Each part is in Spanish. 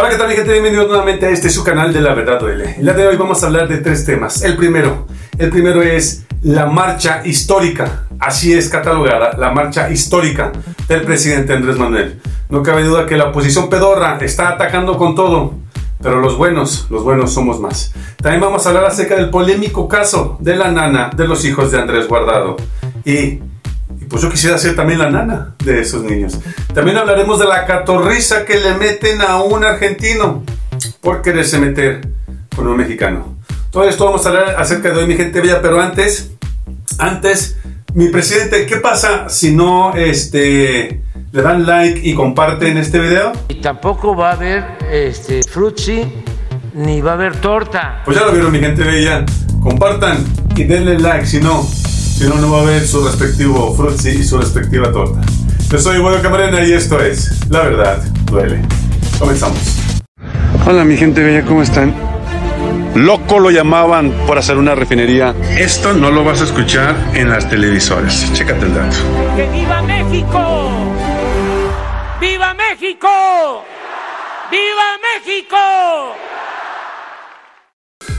Hola, ¿qué tal mi gente? Bienvenidos nuevamente a este su canal de La Verdad Duele. El día de hoy vamos a hablar de tres temas. El primero, el primero es la marcha histórica. Así es catalogada, la marcha histórica del presidente Andrés Manuel. No cabe duda que la oposición pedorra está atacando con todo. Pero los buenos, los buenos somos más. También vamos a hablar acerca del polémico caso de la nana de los hijos de Andrés Guardado. Y pues yo quisiera ser también la nana de esos niños. También hablaremos de la catorriza que le meten a un argentino por quererse meter con un mexicano. Todo esto vamos a hablar acerca de hoy, mi gente bella, pero antes, antes, mi presidente, ¿qué pasa si no este, le dan like y comparten este video? Y tampoco va a haber este, frutzi ni va a haber torta. Pues ya lo vieron, mi gente bella. Compartan y denle like, si no, si no, no va a haber su respectivo frutzi y su respectiva torta. Yo soy Bueno Camarena y esto es La Verdad Duele. Comenzamos. Hola mi gente bella, ¿cómo están? Loco lo llamaban por hacer una refinería. Esto no lo vas a escuchar en las televisoras. Chécate el dato. ¡Que viva México! ¡Viva México! ¡Viva México!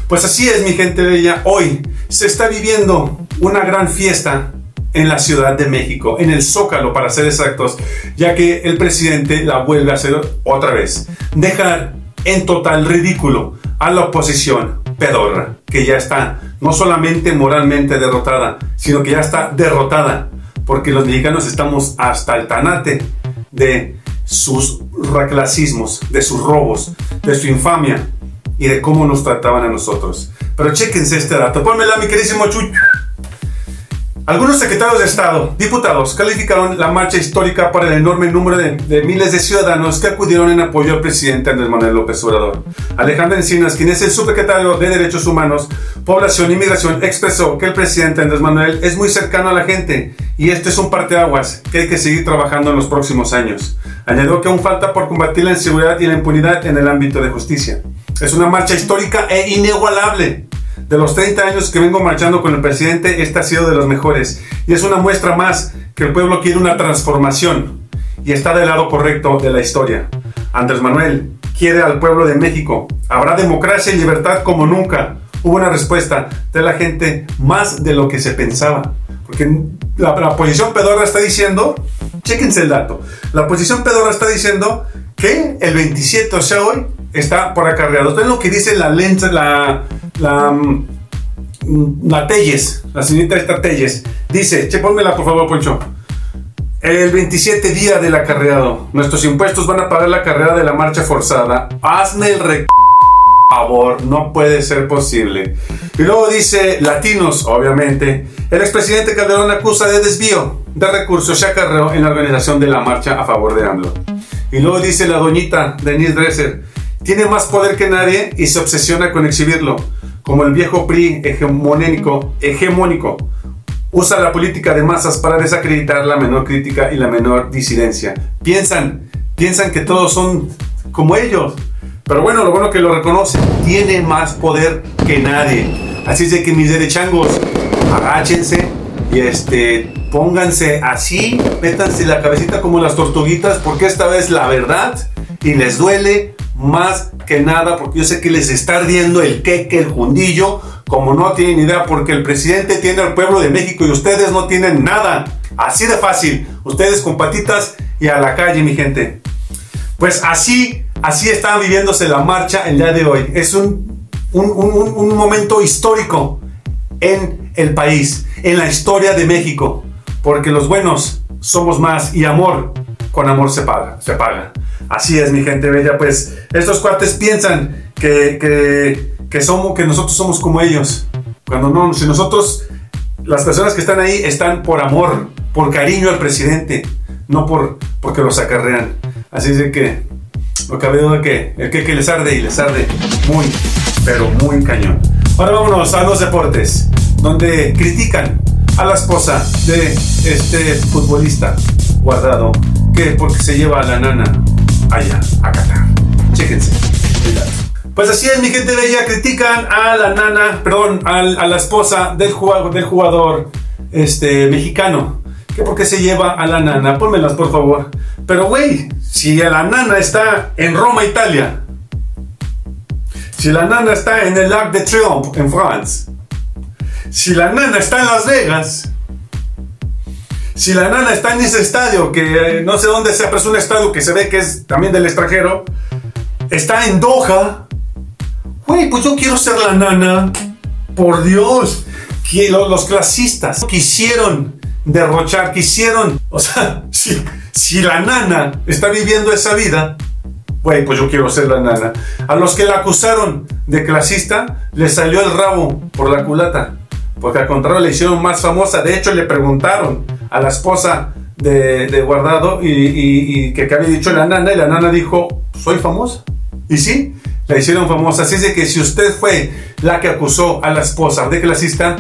Pues así es mi gente bella. Hoy se está viviendo una gran fiesta en la Ciudad de México, en el Zócalo para ser exactos, ya que el presidente la vuelve a hacer otra vez. Dejar en total ridículo a la oposición pedorra, que ya está no solamente moralmente derrotada, sino que ya está derrotada, porque los mexicanos estamos hasta el tanate de sus reclasismos, de sus robos, de su infamia y de cómo nos trataban a nosotros. Pero chéquense este dato, pónmela mi queridísimo Chucho. Algunos secretarios de Estado, diputados, calificaron la marcha histórica por el enorme número de, miles de ciudadanos que acudieron en apoyo al presidente Andrés Manuel López Obrador. Alejandro Encinas, quien es el subsecretario de Derechos Humanos, Población y Migración, expresó que el presidente Andrés Manuel es muy cercano a la gente y este es un parteaguas que hay que seguir trabajando en los próximos años. Añadió que aún falta por combatir la inseguridad y la impunidad en el ámbito de justicia. Es una marcha histórica e inigualable de los 30 años que vengo marchando con el presidente, esta ha sido de los mejores. Y es una muestra más que el pueblo quiere una transformación y está del lado correcto de la historia. Andrés Manuel quiere al pueblo de México. Habrá democracia y libertad como nunca. Hubo una respuesta de la gente más de lo que se pensaba. Porque la, la oposición pedorra está diciendo, chéquense el dato, la oposición pedorra está diciendo que el 27, o sea hoy, está por acarreado. Esto es lo que dice la lente, la, la, mm, la Telles, la señorita esta Telles. Dice, che, pónmela por favor, Poncho. El 27 día del acarreado, nuestros impuestos van a pagar la carrera de la marcha forzada. Hazme el rec... favor, no puede ser posible. Y luego dice, latinos, obviamente. El expresidente Calderón acusa de desvío de recursos y acarreo en la organización de la marcha a favor de AMLO. Y luego dice la doñita Denise Dresser, tiene más poder que nadie y se obsesiona con exhibirlo, como el viejo PRI hegemónico, hegemónico. Usa la política de masas para desacreditar la menor crítica y la menor disidencia. Piensan, piensan que todos son como ellos. Pero bueno, lo bueno que lo reconocen, tiene más poder que nadie. Así es de que mis derechangos, agáchense y este, pónganse así, métanse la cabecita como las tortuguitas, porque esta vez la verdad y les duele más que nada, porque yo sé que les está ardiendo el queque, el jundillo, como no tienen idea, porque el presidente tiene al pueblo de México y ustedes no tienen nada. Así de fácil. Ustedes con patitas y a la calle, mi gente. Pues así, así está viviéndose la marcha el día de hoy. Es un, un, un, un momento histórico en el país, en la historia de México, porque los buenos somos más y amor con amor se paga, se paga. Así es, mi gente bella, pues estos cuates piensan que, que, somos, que nosotros somos como ellos. Cuando no, si nosotros, las personas que están ahí están por amor, por cariño al presidente, no por porque los acarrean. Así es que, no cabe duda que el que, que les arde y les arde muy, pero muy cañón. Ahora vámonos a los deportes, donde critican a la esposa de este futbolista guardado, que porque se lleva a la nana allá, a Qatar. Chéquense. Pues así es, mi gente de ella, critican a la nana, perdón, a, la esposa del jugador, este, mexicano. Que porque se lleva a la nana, pónmelas por favor. Pero güey, si la nana está en Roma, Italia, Si la nana está en el Arc de Triomphe en France, si la nana está en Las Vegas, si la nana está en ese estadio, que eh, no sé dónde sea, pero es un estadio que se ve que es también del extranjero, está en Doha, güey, pues yo quiero ser la nana, por Dios, que lo- los clasistas quisieron derrochar, quisieron, o sea, si, si la nana está viviendo esa vida, Güey, pues yo quiero ser la nana. A los que la acusaron de clasista, le salió el rabo por la culata. Porque al contrario le hicieron más famosa. De hecho, le preguntaron a la esposa de, de Guardado y, y- y que, que había dicho la nana. Y la nana dijo, soy famosa. Y sí, la hicieron famosa. Así es que si usted fue la que acusó a la esposa de clasista,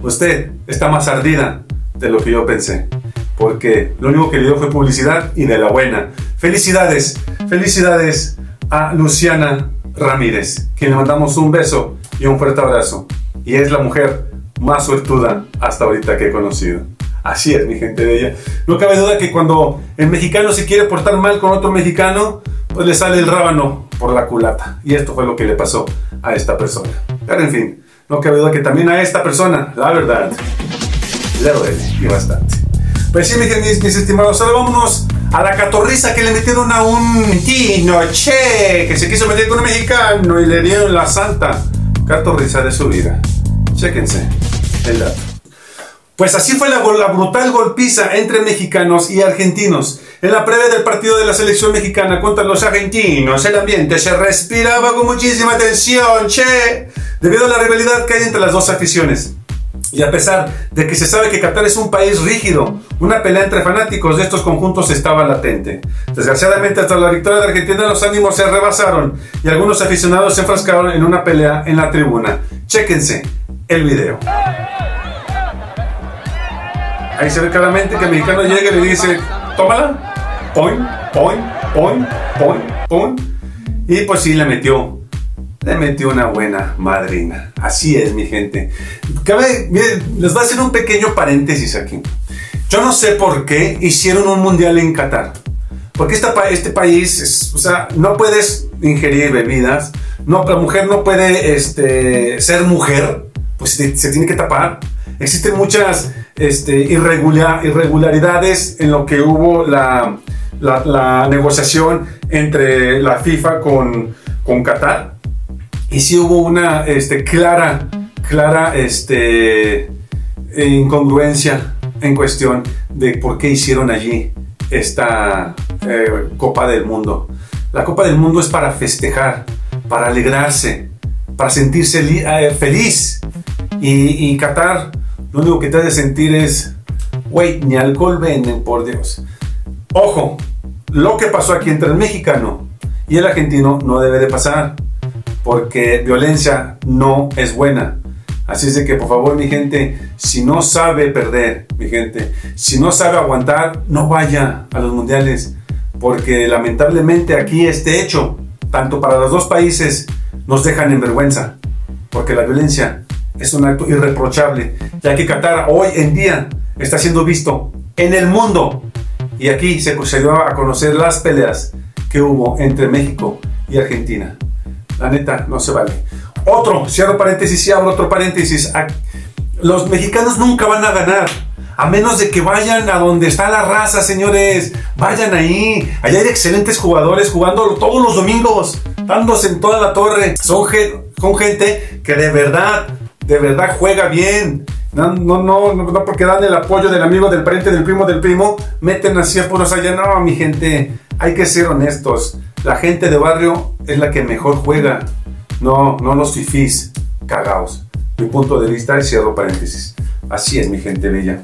usted está más ardida de lo que yo pensé. Porque lo único que le dio fue publicidad y de la buena. Felicidades, felicidades a Luciana Ramírez, quien le mandamos un beso y un fuerte abrazo. Y es la mujer más suertuda hasta ahorita que he conocido. Así es, mi gente bella. No cabe duda que cuando el mexicano se quiere portar mal con otro mexicano, pues le sale el rábano por la culata. Y esto fue lo que le pasó a esta persona. Pero en fin, no cabe duda que también a esta persona, la verdad, le duele y bastante. Pues sí, mis, mis, estimados, ahora vámonos a la catorriza que le metieron a un tino, che, que se quiso meter con un mexicano y le dieron la santa catorriza de su vida. Chéquense el dato. Pues así fue la, la brutal golpiza entre mexicanos y argentinos. En la previa del partido de la selección mexicana contra los argentinos, el ambiente se respiraba con muchísima tensión, che, debido a la rivalidad que hay entre las dos aficiones. Y a pesar de que se sabe que Qatar es un país rígido, una pelea entre fanáticos de estos conjuntos estaba latente. Desgraciadamente, hasta la victoria de Argentina, los ánimos se rebasaron y algunos aficionados se enfrascaron en una pelea en la tribuna. Chéquense el video. Ahí se ve claramente que el mexicano llega y le dice, tómala, poin, poin, poin, poin, poin. Y pues sí, le metió, le metió una buena madrina. Así es, mi gente. Cabe, miren, les voy a hacer un pequeño paréntesis aquí. Yo no sé por qué hicieron un mundial en Qatar. Porque esta pa- este país, es- o sea, no puedes ingerir bebidas, no, la mujer no puede este, ser mujer, pues se, se tiene que tapar. Existen muchas este, irregular- irregularidades en lo que hubo la, la- la negociación entre la FIFA con, con Qatar. Y sí hubo una este, clara, clara este, incongruencia en cuestión de por qué hicieron allí esta eh, Copa del Mundo. La Copa del Mundo es para festejar, para alegrarse, para sentirse eh, feliz. Y, y Qatar lo único que te hace sentir es, güey, ni alcohol venden, por Dios. Ojo, lo que pasó aquí entre el mexicano y el argentino no debe de pasar, porque violencia no es buena. Así es de que por favor mi gente, si no sabe perder, mi gente, si no sabe aguantar, no vaya a los mundiales, porque lamentablemente aquí este hecho, tanto para los dos países, nos dejan en vergüenza, porque la violencia es un acto irreprochable, ya que Qatar hoy en día está siendo visto en el mundo y aquí se, dio a conocer las peleas que hubo entre México y Argentina. La neta, no se vale. Otro, cierro paréntesis y abro otro paréntesis. Los mexicanos nunca van a ganar. A menos de que vayan a donde está la raza, señores. Vayan ahí. Allá hay excelentes jugadores jugando todos los domingos. Dándose en toda la torre. Son, son gente que de verdad, de verdad juega bien. No, no, no, no, porque dan el apoyo del amigo, del pariente, del primo, del primo, meten así a puros allá. No, mi gente, hay que ser honestos. La gente de barrio es la que mejor juega. No, no los fifís cagaos. Mi punto de vista y cierro paréntesis. Así es, mi gente bella.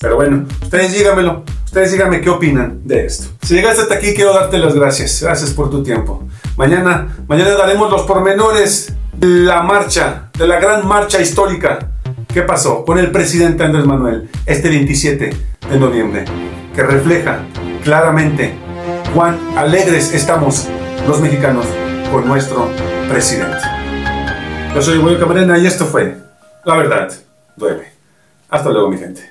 Pero bueno, ustedes díganmelo. Ustedes díganme qué opinan de esto. Si llegaste hasta aquí, quiero darte las gracias. Gracias por tu tiempo. Mañana, mañana daremos los pormenores la marcha, de la gran marcha histórica. ¿Qué pasó con el presidente Andrés Manuel este 27 de noviembre? Que refleja claramente cuán alegres estamos los mexicanos con nuestro presidente. Yo soy William Camarena y esto fue La Verdad Duele. Hasta luego, mi gente.